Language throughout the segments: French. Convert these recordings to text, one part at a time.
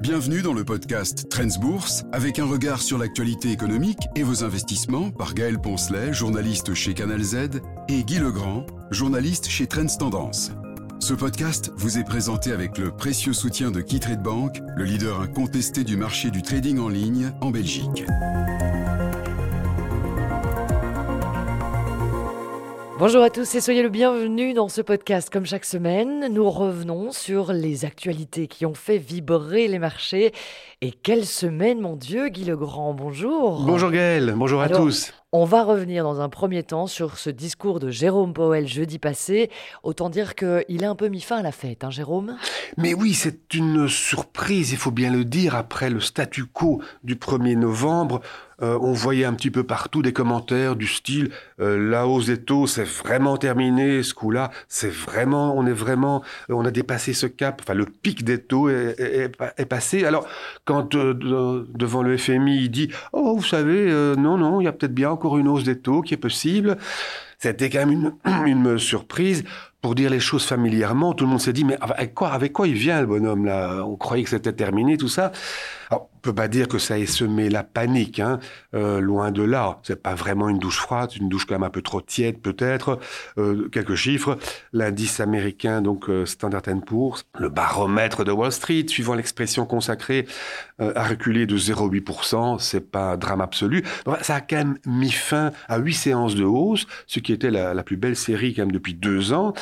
Bienvenue dans le podcast Trends Bourse avec un regard sur l'actualité économique et vos investissements par Gaël Poncelet, journaliste chez Canal Z, et Guy Legrand, journaliste chez Trends Tendance. Ce podcast vous est présenté avec le précieux soutien de KeyTrade Bank, le leader incontesté du marché du trading en ligne en Belgique. Bonjour à tous et soyez le bienvenu dans ce podcast. Comme chaque semaine, nous revenons sur les actualités qui ont fait vibrer les marchés. Et quelle semaine, mon Dieu, Guy Legrand, bonjour. Bonjour Gaël, bonjour à tous. On va revenir dans un premier temps sur ce discours de Jérôme Powell jeudi passé. Autant dire qu'il a un peu mis fin à la fête, hein, Jérôme? Mais oui, c'est une surprise, il faut bien le dire, après le statu quo du 1er novembre. Euh, on voyait un petit peu partout des commentaires du style euh, la hausse des taux, c'est vraiment terminé, ce coup-là, c'est vraiment, on est vraiment, on a dépassé ce cap, enfin le pic des taux est, passé. Alors, quand euh, devant le FMI, il dit, oh, vous savez, non, non, il y a peut-être bien encore une hausse des taux qui est possible. C'était quand même une, une surprise. Pour dire les choses familièrement, tout le monde s'est dit, mais avec quoi, avec quoi il vient le bonhomme là? On croyait que c'était terminé, tout ça. On peut pas dire que ça ait semé la panique, hein. Euh, loin de là. C'est pas vraiment une douche froide, une douche quand même un peu trop tiède peut-être. Euh, quelques chiffres. L'indice américain, donc euh, Standard Poor's, le baromètre de Wall Street, suivant l'expression consacrée, a reculé de 0,8%. C'est pas un drame absolu. ça a quand même mis fin à huit séances de hausse, ce qui était la, la plus belle série quand même depuis deux ans.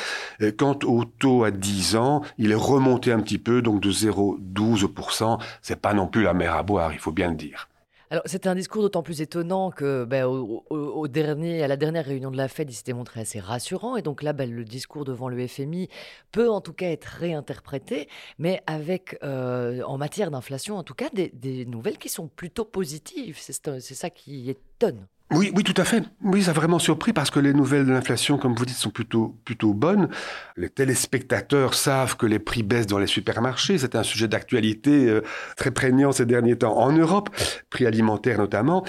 Quant au taux à 10 ans, il est remonté un petit peu, donc de 0,12%. C'est pas non plus la mer à boire, il faut bien le dire. Alors, c'était un discours d'autant plus étonnant que, ben, au, dernier, à la dernière réunion de la Fed, il s'était montré assez rassurant. Et donc là, ben, le discours devant le FMI peut en tout cas être réinterprété, mais avec, euh, en matière d'inflation, en tout cas, des, des, nouvelles qui sont plutôt positives. C'est ça qui étonne. Oui, oui, tout à fait. Oui, ça a vraiment surpris parce que les nouvelles de l'inflation, comme vous dites, sont plutôt, plutôt bonnes. Les téléspectateurs savent que les prix baissent dans les supermarchés. C'est un sujet d'actualité euh, très prégnant ces derniers temps en Europe, prix alimentaires notamment.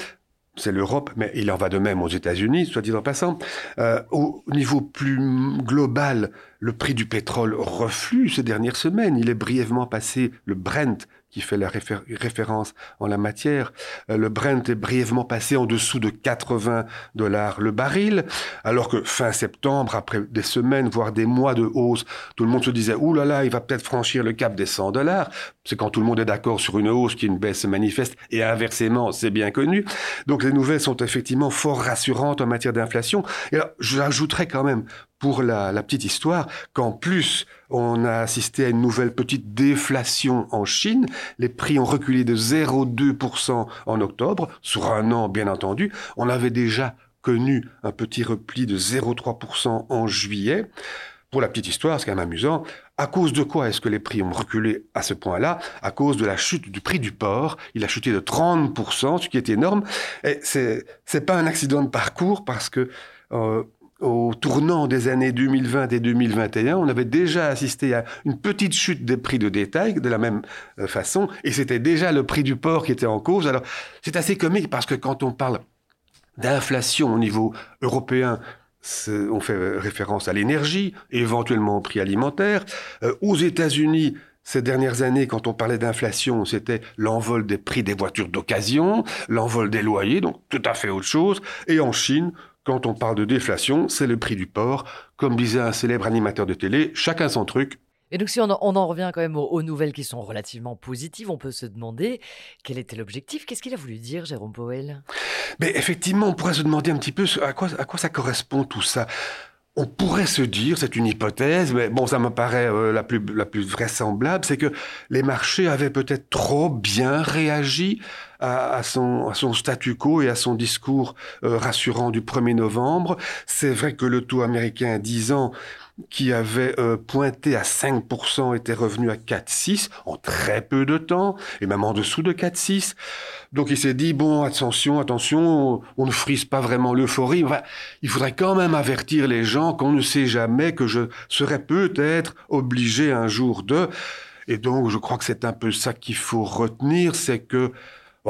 C'est l'Europe, mais il en va de même aux États-Unis, soit dit en passant. Euh, au niveau plus global, le prix du pétrole reflue ces dernières semaines. Il est brièvement passé, le Brent, qui fait la référence en la matière. Euh, le Brent est brièvement passé en dessous de 80 dollars le baril, alors que fin septembre, après des semaines, voire des mois de hausse, tout le monde se disait, ouh là là, il va peut-être franchir le cap des 100 dollars. C'est quand tout le monde est d'accord sur une hausse qu'une baisse se manifeste, et inversement, c'est bien connu. Donc les nouvelles sont effectivement fort rassurantes en matière d'inflation. Et j'ajouterais quand même, pour la, petite histoire qu'en plus on a assisté à une nouvelle petite déflation en Chine. Les prix ont reculé de 0,2% en octobre, sur un an bien entendu. On avait déjà connu un petit repli de 0,3% en juillet. Pour la petite histoire, c'est quand même amusant. À cause de quoi est-ce que les prix ont reculé à ce point-là? À cause de la chute du prix du porc. Il a chuté de 30%, ce qui est énorme. Et c'est, c'est pas un accident de parcours parce que euh, au tournant des années 2020 et 2021, on avait déjà assisté à une petite chute des prix de détail de la même euh, façon, et c'était déjà le prix du porc qui était en cause. Alors, c'est assez comique parce que quand on parle d'inflation au niveau européen, on fait référence à l'énergie, éventuellement au prix alimentaire. Euh, aux États-Unis, ces dernières années, quand on parlait d'inflation, c'était l'envol des prix des voitures d'occasion, l'envol des loyers, donc tout à fait autre chose. Et en Chine, quand on parle de déflation, c'est le prix du porc. Comme disait un célèbre animateur de télé, chacun son truc. Et donc si on en, revient quand même aux, nouvelles qui sont relativement positives, on peut se demander quel était l'objectif, qu'est-ce qu'il a voulu dire Jérôme Powell? Mais effectivement, on pourrait se demander un petit peu à quoi, à quoi ça correspond tout ça. On pourrait se dire, c'est une hypothèse, mais bon, ça me paraît euh, la, plus, la plus vraisemblable, c'est que les marchés avaient peut-être trop bien réagi à, son, à son statu quo et à son discours euh, rassurant du 1er novembre. C'est vrai que le taux américain à 10 ans qui avait euh, pointé à 5% était revenu à 4,6 en très peu de temps, et même en dessous de 4,6. Donc il s'est dit, bon, attention, attention, on, ne frise pas vraiment l'euphorie. Enfin, il faudrait quand même avertir les gens qu'on ne sait jamais que je serais peut-être obligé un jour de... Et donc je crois que c'est un peu ça qu'il faut retenir, c'est que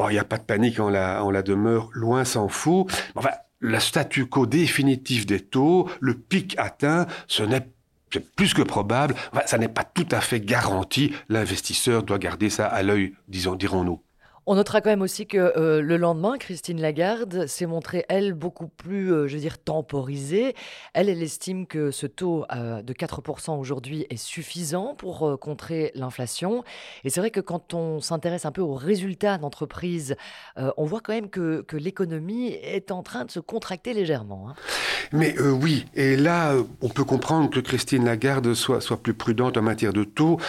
il n'y a pas de panique en la, la demeure, loin s'en faut. Enfin, le statu quo définitif des taux, le pic atteint, ce n'est c'est plus que probable. ça n'est pas tout à fait garanti. L'investisseur doit garder ça à l'œil, disons, dirons-nous. On notera quand même aussi que euh, le lendemain, Christine Lagarde s'est montrée, elle, beaucoup plus, euh, je veux dire, temporisée. Elle, elle estime que ce taux euh, de 4% aujourd'hui est suffisant pour contrer l'inflation. Et c'est vrai que quand on s'intéresse un peu aux résultats d'entreprise, on voit quand même que, l'économie est en train de se contracter légèrement. Hein. Mais oui, et là, on peut comprendre que Christine Lagarde soit, soit plus prudente en matière de taux.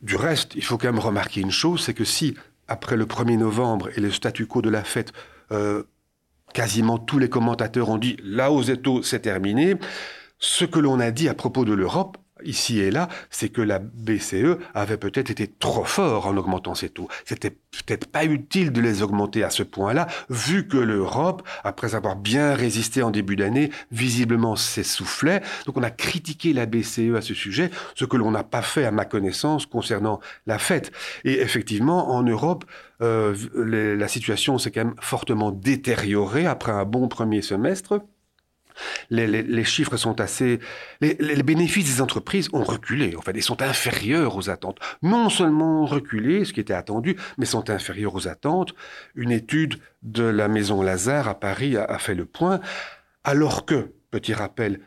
Du reste, il faut quand même remarquer une chose, c'est que si après le 1er novembre et le statu quo de la fête, euh, quasiment tous les commentateurs ont dit la hausse des taux, c'est terminé. Ce que l'on a dit à propos de l'Europe, ici et là, c'est que la BCE avait peut-être été trop fort en augmentant ses taux. C'était peut-être pas utile de les augmenter à ce point-là, vu que l'Europe, après avoir bien résisté en début d'année, visiblement s'essoufflait. Donc on a critiqué la BCE à ce sujet, ce que l'on n'a pas fait à ma connaissance concernant la fête. Et effectivement, en Europe, euh, la situation s'est quand même fortement détériorée après un bon premier semestre les, chiffres sont assez... Les, bénéfices des entreprises ont reculé, en fait, et sont inférieurs aux attentes. Non seulement reculé, ce qui était attendu, mais sont inférieurs aux attentes. Une étude de la Maison Lazare à Paris a fait le point, alors que, petit rappel,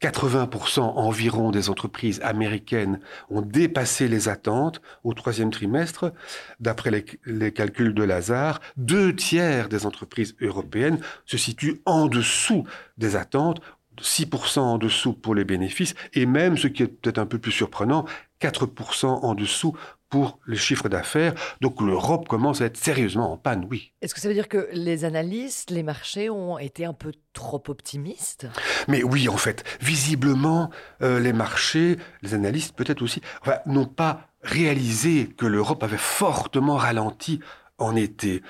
80% environ des entreprises américaines ont dépassé les attentes au troisième trimestre. D'après les, calculs de Lazare, deux tiers des entreprises européennes se situent en dessous des attentes 6% en dessous pour les bénéfices, et même, ce qui est peut-être un peu plus surprenant, 4% en dessous pour les chiffres d'affaires. Donc l'Europe commence à être sérieusement en panne, oui. Est-ce que ça veut dire que les analystes, les marchés ont été un peu trop optimistes? Mais oui, en fait, visiblement, euh, les marchés, les analystes peut-être aussi, n'ont pas réalisé que l'Europe avait fortement ralenti en été.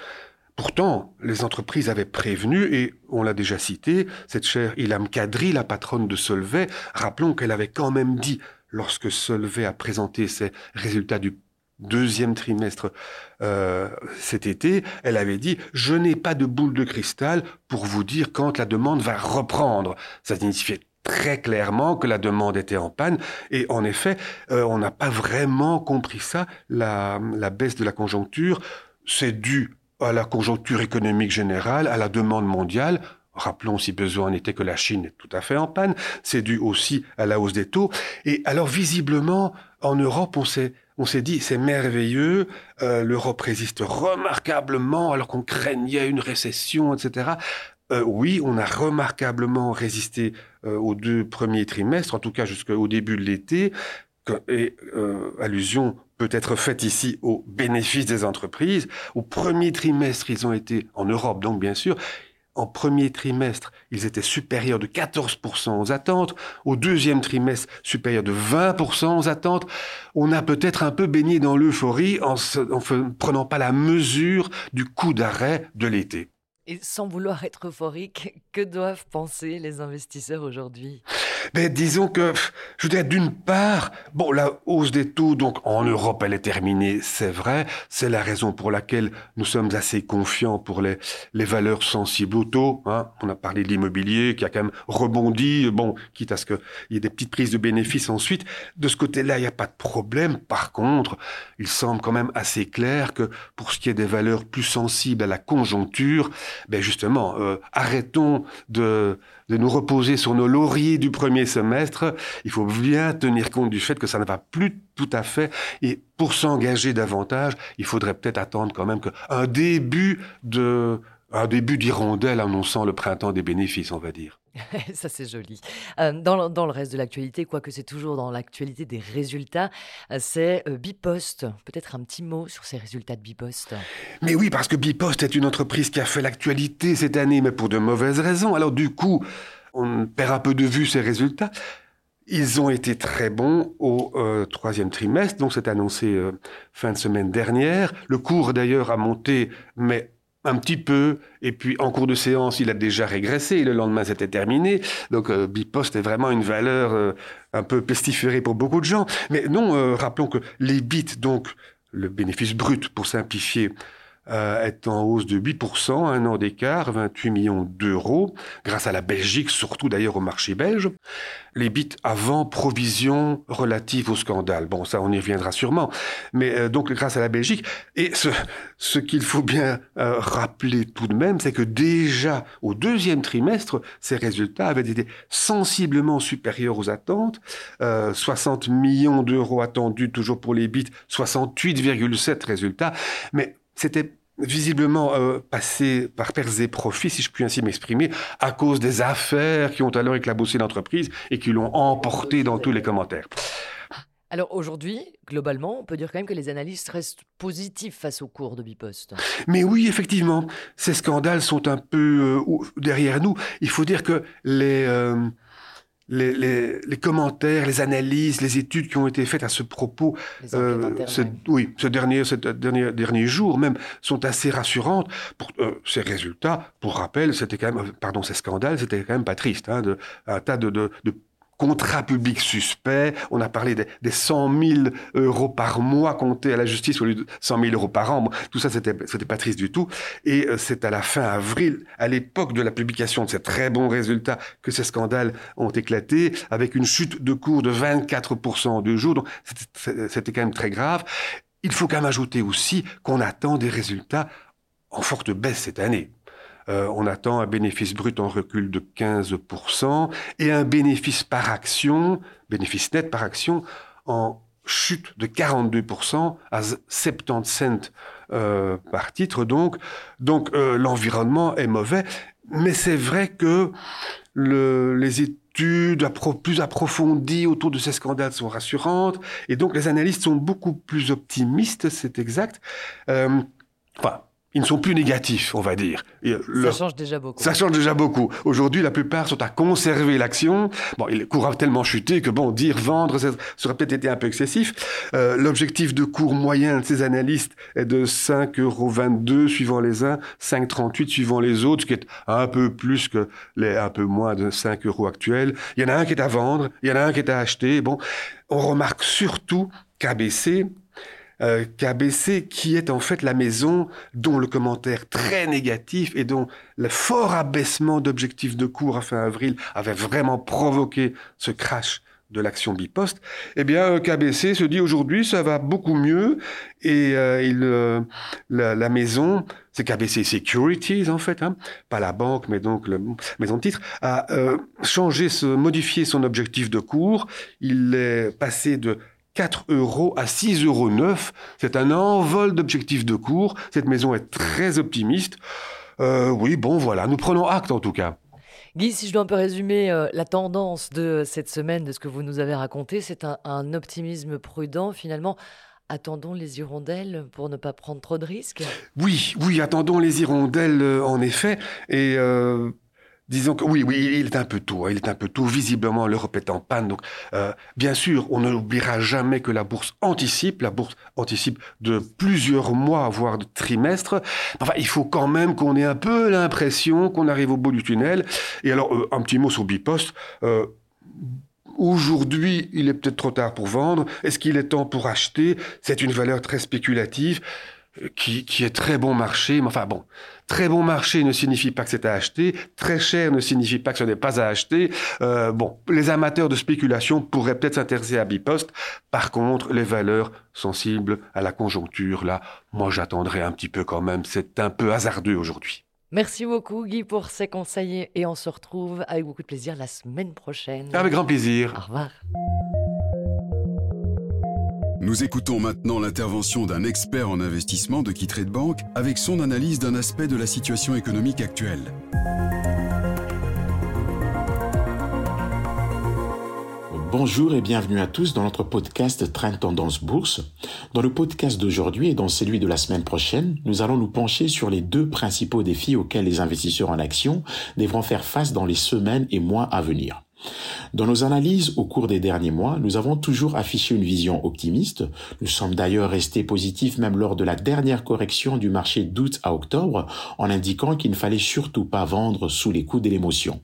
Pourtant, les entreprises avaient prévenu, et on l'a déjà cité, cette chère Ilham Kadri, la patronne de Solvay, rappelons qu'elle avait quand même dit, lorsque Solvay a présenté ses résultats du deuxième trimestre euh, cet été, elle avait dit je n'ai pas de boule de cristal pour vous dire quand la demande va reprendre. Ça signifiait très clairement que la demande était en panne et en effet, euh, on n'a pas vraiment compris ça. La, la baisse de la conjoncture, c'est dû à la conjoncture économique générale, à la demande mondiale. Rappelons si besoin n'était que la Chine est tout à fait en panne. C'est dû aussi à la hausse des taux. Et alors visiblement, en Europe, on s'est on s'est dit c'est merveilleux, euh, l'Europe résiste remarquablement alors qu'on craignait une récession, etc. Euh, oui, on a remarquablement résisté euh, aux deux premiers trimestres, en tout cas jusqu'au début de l'été. Et allusion peut être faite ici aux bénéfices des entreprises. Au premier trimestre, ils ont été, en Europe donc bien sûr, en premier trimestre, ils étaient supérieurs de 14% aux attentes. Au deuxième trimestre, supérieurs de 20% aux attentes. On a peut-être un peu baigné dans l'euphorie en ne prenant pas la mesure du coup d'arrêt de l'été. Et sans vouloir être euphorique, que doivent penser les investisseurs aujourd'hui? Ben, Disons que, je veux dire, d'une part, bon, la hausse des taux, donc en Europe, elle est terminée, c'est vrai. C'est la raison pour laquelle nous sommes assez confiants pour les, les valeurs sensibles aux taux. Hein. On a parlé de l'immobilier qui a quand même rebondi, bon, quitte à ce qu'il y ait des petites prises de bénéfices ensuite. De ce côté-là, il n'y a pas de problème. Par contre, il semble quand même assez clair que pour ce qui est des valeurs plus sensibles à la conjoncture, ben justement, euh, arrêtons de, de nous reposer sur nos lauriers du premier semestre. Il faut bien tenir compte du fait que ça ne va plus tout à fait. Et pour s'engager davantage, il faudrait peut-être attendre quand même qu'un début de un début d'hirondelle annonçant le printemps des bénéfices, on va dire. Ça, c'est joli. Euh, dans, le reste de l'actualité, quoique c'est toujours dans l'actualité des résultats, euh, c'est euh, Bipost. Peut-être un petit mot sur ces résultats de Bipost. Mais oui, parce que Bipost est une entreprise qui a fait l'actualité cette année, mais pour de mauvaises raisons. Alors du coup, on perd un peu de vue ces résultats. Ils ont été très bons au troisième trimestre, donc c'est annoncé fin de semaine dernière. Le cours d'ailleurs a monté, mais un petit peu, et puis en cours de séance, il a déjà régressé, le lendemain c'était terminé. Donc euh, Bipost est vraiment une valeur euh, un peu pestiférée pour beaucoup de gens. Mais non, euh, rappelons que les bits, donc le bénéfice brut pour simplifier, euh, est en hausse de 8%, un an d'écart, 28 millions d'euros, grâce à la Belgique, surtout d'ailleurs au marché belge. Les bits avant provision relative au scandale. Bon, ça, on y reviendra sûrement. Mais euh, donc, grâce à la Belgique. Et ce, ce qu'il faut bien euh, rappeler tout de même, c'est que déjà au deuxième trimestre, ces résultats avaient été sensiblement supérieurs aux attentes. 60 millions d'euros attendus toujours pour les bits, 68,7 résultats. Mais c'était visiblement euh, passé par perte et profits, si je puis ainsi m'exprimer, à cause des affaires qui ont alors éclaboussé l'entreprise et qui l'ont emporté dans tous les commentaires. Alors aujourd'hui, globalement, on peut dire quand même que les analystes restent positifs face au cours de Bipost. Mais oui, effectivement, ces scandales sont un peu euh, derrière nous. Il faut dire que les... Euh, les, commentaires, les analyses, les études qui ont été faites à ce propos, euh, oui, ce dernier, ce dernier, dernier jour même, sont assez rassurantes. Pour, euh, ces résultats, pour rappel, c'était quand même, pardon, ces scandales, c'était quand même pas triste. Hein, de, un tas de, de, de contrat public suspect. On a parlé des, des 100 000 euros par mois comptés à la justice au lieu de 100 000 euros par an. tout ça, c'était, c'était pas triste du tout. Et euh, c'est à la fin avril, à l'époque de la publication de ces très bons résultats, que ces scandales ont éclaté, avec une chute de cours de 24% en deux jours. Donc, c'était quand même très grave. Il faut quand même ajouter aussi qu'on attend des résultats en forte baisse cette année. Euh, on attend un bénéfice brut en recul de 15% et un bénéfice par action, bénéfice net par action, en chute de 42% à 70 cents euh, par titre. Donc, donc euh, l'environnement est mauvais. Mais c'est vrai que les études plus approfondies autour de ces scandales sont rassurantes. Et donc, les analystes sont beaucoup plus optimistes, c'est exact. enfin, ils ne sont plus négatifs, on va dire. ça change déjà beaucoup. Ça change déjà beaucoup. Aujourd'hui, la plupart sont à conserver l'action. Bon, il cours a tellement chuté que bon, dire vendre, ça, aurait peut-être été un peu excessif. Euh, l'objectif de cours moyen de ces analystes est de 5,22 euros suivant les uns, 5,38 suivant les autres, ce qui est un peu plus que les un peu moins de 5 euros actuels. Il y en a un qui est à vendre, il y en a un qui est à acheter. Bon, on remarque surtout qu'ABC euh, KBC, qui est en fait la maison dont le commentaire très négatif et dont le fort abaissement d'objectifs de cours à fin avril avait vraiment provoqué ce crash de l'action Bipost, eh bien euh, KBC se dit aujourd'hui ça va beaucoup mieux et euh, il, euh, la, la, maison, c'est KBC Securities en fait, hein, pas la banque mais donc la maison de titre, a changé, modifié son objectif de cours. Il est passé de 4 euros à 6,9 euros. C'est un envol d'objectifs de cours. Cette maison est très optimiste. Euh, oui, bon, voilà, nous prenons acte en tout cas. Guy, si je dois un peu résumer euh, la tendance de cette semaine, de ce que vous nous avez raconté, c'est un, optimisme prudent finalement. Attendons les hirondelles pour ne pas prendre trop de risques? Oui, oui, attendons les hirondelles euh, en effet. Et Disons que oui, oui, il est un peu tôt. Hein, il est un peu tôt. Visiblement, l'Europe est en panne. Donc, euh, bien sûr, on n'oubliera jamais que la bourse anticipe. La bourse anticipe de plusieurs mois, voire de trimestres. Enfin, il faut quand même qu'on ait un peu l'impression qu'on arrive au bout du tunnel. Et alors, euh, un petit mot sur Bipost. Euh, Aujourd'hui, il est peut-être trop tard pour vendre. Est-ce qu'il est temps pour acheter? C'est une valeur très spéculative qui, qui, est très bon marché. Mais enfin bon, très bon marché ne signifie pas que c'est à acheter. Très cher ne signifie pas que ce n'est pas à acheter. Euh, bon, les amateurs de spéculation pourraient peut-être s'intéresser à Bipost. Par contre, les valeurs sensibles à la conjoncture, là, moi j'attendrai un petit peu quand même. C'est un peu hasardeux aujourd'hui. Merci beaucoup Guy pour ces conseils et on se retrouve avec beaucoup de plaisir la semaine prochaine. Avec grand plaisir. Au revoir. Nous écoutons maintenant l'intervention d'un expert en investissement de de Bank avec son analyse d'un aspect de la situation économique actuelle. Bonjour et bienvenue à tous dans notre podcast Trend Tendance Bourse. Dans le podcast d'aujourd'hui et dans celui de la semaine prochaine, nous allons nous pencher sur les deux principaux défis auxquels les investisseurs en action devront faire face dans les semaines et mois à venir. Dans nos analyses au cours des derniers mois, nous avons toujours affiché une vision optimiste. Nous sommes d'ailleurs restés positifs même lors de la dernière correction du marché d'août à octobre en indiquant qu'il ne fallait surtout pas vendre sous les coups de l'émotion.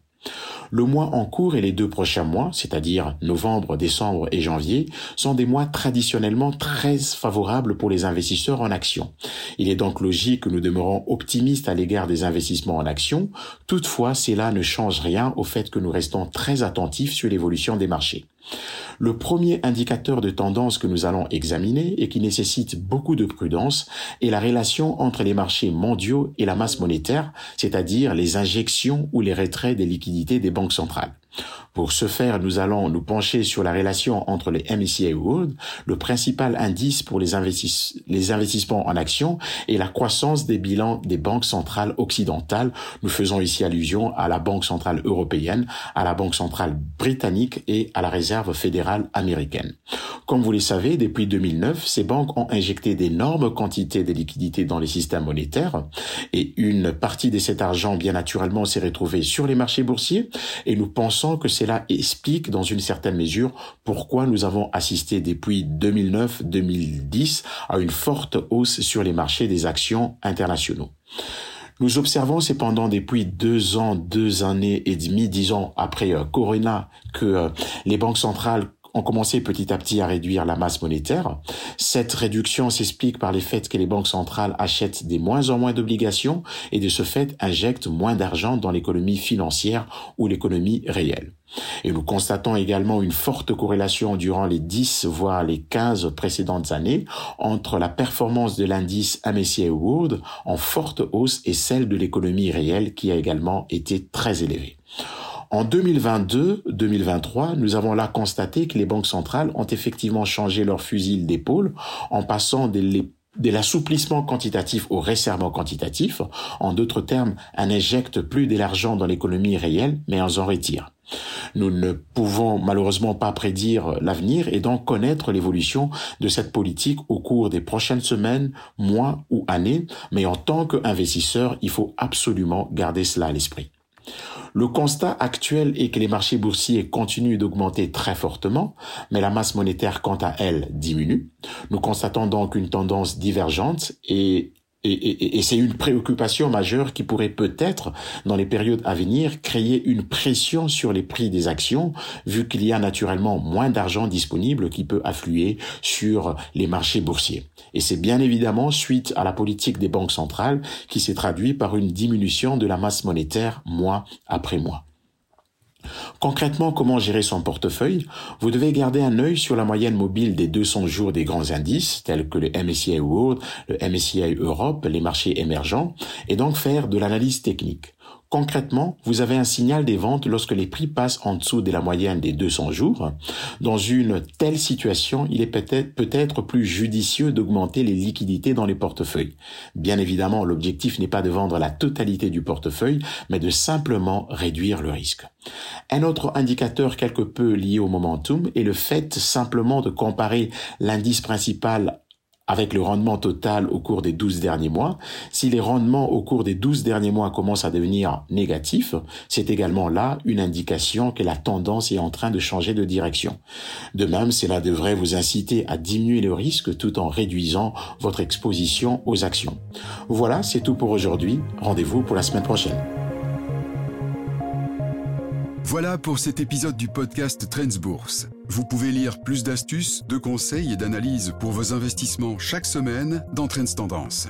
Le mois en cours et les deux prochains mois, c'est-à-dire novembre, décembre et janvier, sont des mois traditionnellement très favorables pour les investisseurs en actions. Il est donc logique que nous demeurons optimistes à l'égard des investissements en actions. Toutefois, cela ne change rien au fait que nous restons très attentifs sur l'évolution des marchés. Le premier indicateur de tendance que nous allons examiner et qui nécessite beaucoup de prudence est la relation entre les marchés mondiaux et la masse monétaire, c'est-à-dire les injections ou les retraits des liquidités des banques centrales. Pour ce faire, nous allons nous pencher sur la relation entre les MSCI World, le principal indice pour les, les investissements en actions, et la croissance des bilans des banques centrales occidentales. Nous faisons ici allusion à la Banque centrale européenne, à la Banque centrale britannique et à la Réserve fédérale américaine. Comme vous le savez, depuis 2009, ces banques ont injecté d'énormes quantités de liquidités dans les systèmes monétaires et une partie de cet argent, bien naturellement, s'est retrouvée sur les marchés boursiers et nous pensons que cela explique dans une certaine mesure pourquoi nous avons assisté depuis 2009-2010 à une forte hausse sur les marchés des actions internationaux. Nous observons cependant depuis deux ans, deux années et demie, disons après euh, Corona, que euh, les banques centrales ont commencé petit à petit à réduire la masse monétaire. Cette réduction s'explique par le fait que les banques centrales achètent des moins en moins d'obligations et de ce fait injectent moins d'argent dans l'économie financière ou l'économie réelle. Et nous constatons également une forte corrélation durant les 10 voire les 15 précédentes années entre la performance de l'indice MSCI World en forte hausse et celle de l'économie réelle qui a également été très élevée. En 2022-2023, nous avons là constaté que les banques centrales ont effectivement changé leur fusil d'épaule en passant de l'assouplissement quantitatif au resserrement quantitatif. En d'autres termes, elles n'injectent plus de l'argent dans l'économie réelle, mais elles en retirent. Nous ne pouvons malheureusement pas prédire l'avenir et donc connaître l'évolution de cette politique au cours des prochaines semaines, mois ou années, mais en tant qu'investisseur, il faut absolument garder cela à l'esprit. Le constat actuel est que les marchés boursiers continuent d'augmenter très fortement, mais la masse monétaire, quant à elle, diminue. Nous constatons donc une tendance divergente et et, c'est une préoccupation majeure qui pourrait peut-être, dans les périodes à venir, créer une pression sur les prix des actions, vu qu'il y a naturellement moins d'argent disponible qui peut affluer sur les marchés boursiers. Et c'est bien évidemment suite à la politique des banques centrales qui s'est traduit par une diminution de la masse monétaire mois après mois. Concrètement, comment gérer son portefeuille? Vous devez garder un œil sur la moyenne mobile des 200 jours des grands indices, tels que le MSCI World, le MSCI Europe, les marchés émergents, et donc faire de l'analyse technique. Concrètement, vous avez un signal des ventes lorsque les prix passent en dessous de la moyenne des 200 jours. Dans une telle situation, il est peut-être peut-être plus judicieux d'augmenter les liquidités dans les portefeuilles. Bien évidemment, l'objectif n'est pas de vendre la totalité du portefeuille, mais de simplement réduire le risque. Un autre indicateur quelque peu lié au momentum est le fait simplement de comparer l'indice principal avec le rendement total au cours des 12 derniers mois. Si les rendements au cours des 12 derniers mois commencent à devenir négatifs, c'est également là une indication que la tendance est en train de changer de direction. De même, cela devrait vous inciter à diminuer le risque tout en réduisant votre exposition aux actions. Voilà, c'est tout pour aujourd'hui. Rendez-vous pour la semaine prochaine. Voilà pour cet épisode du podcast Trends Bourse. Vous pouvez lire plus d'astuces, de conseils et d'analyses pour vos investissements chaque semaine dans Trends Tendance.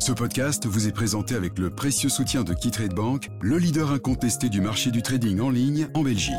Ce podcast vous est présenté avec le précieux soutien de KeyTrade Bank, le leader incontesté du marché du trading en ligne en Belgique.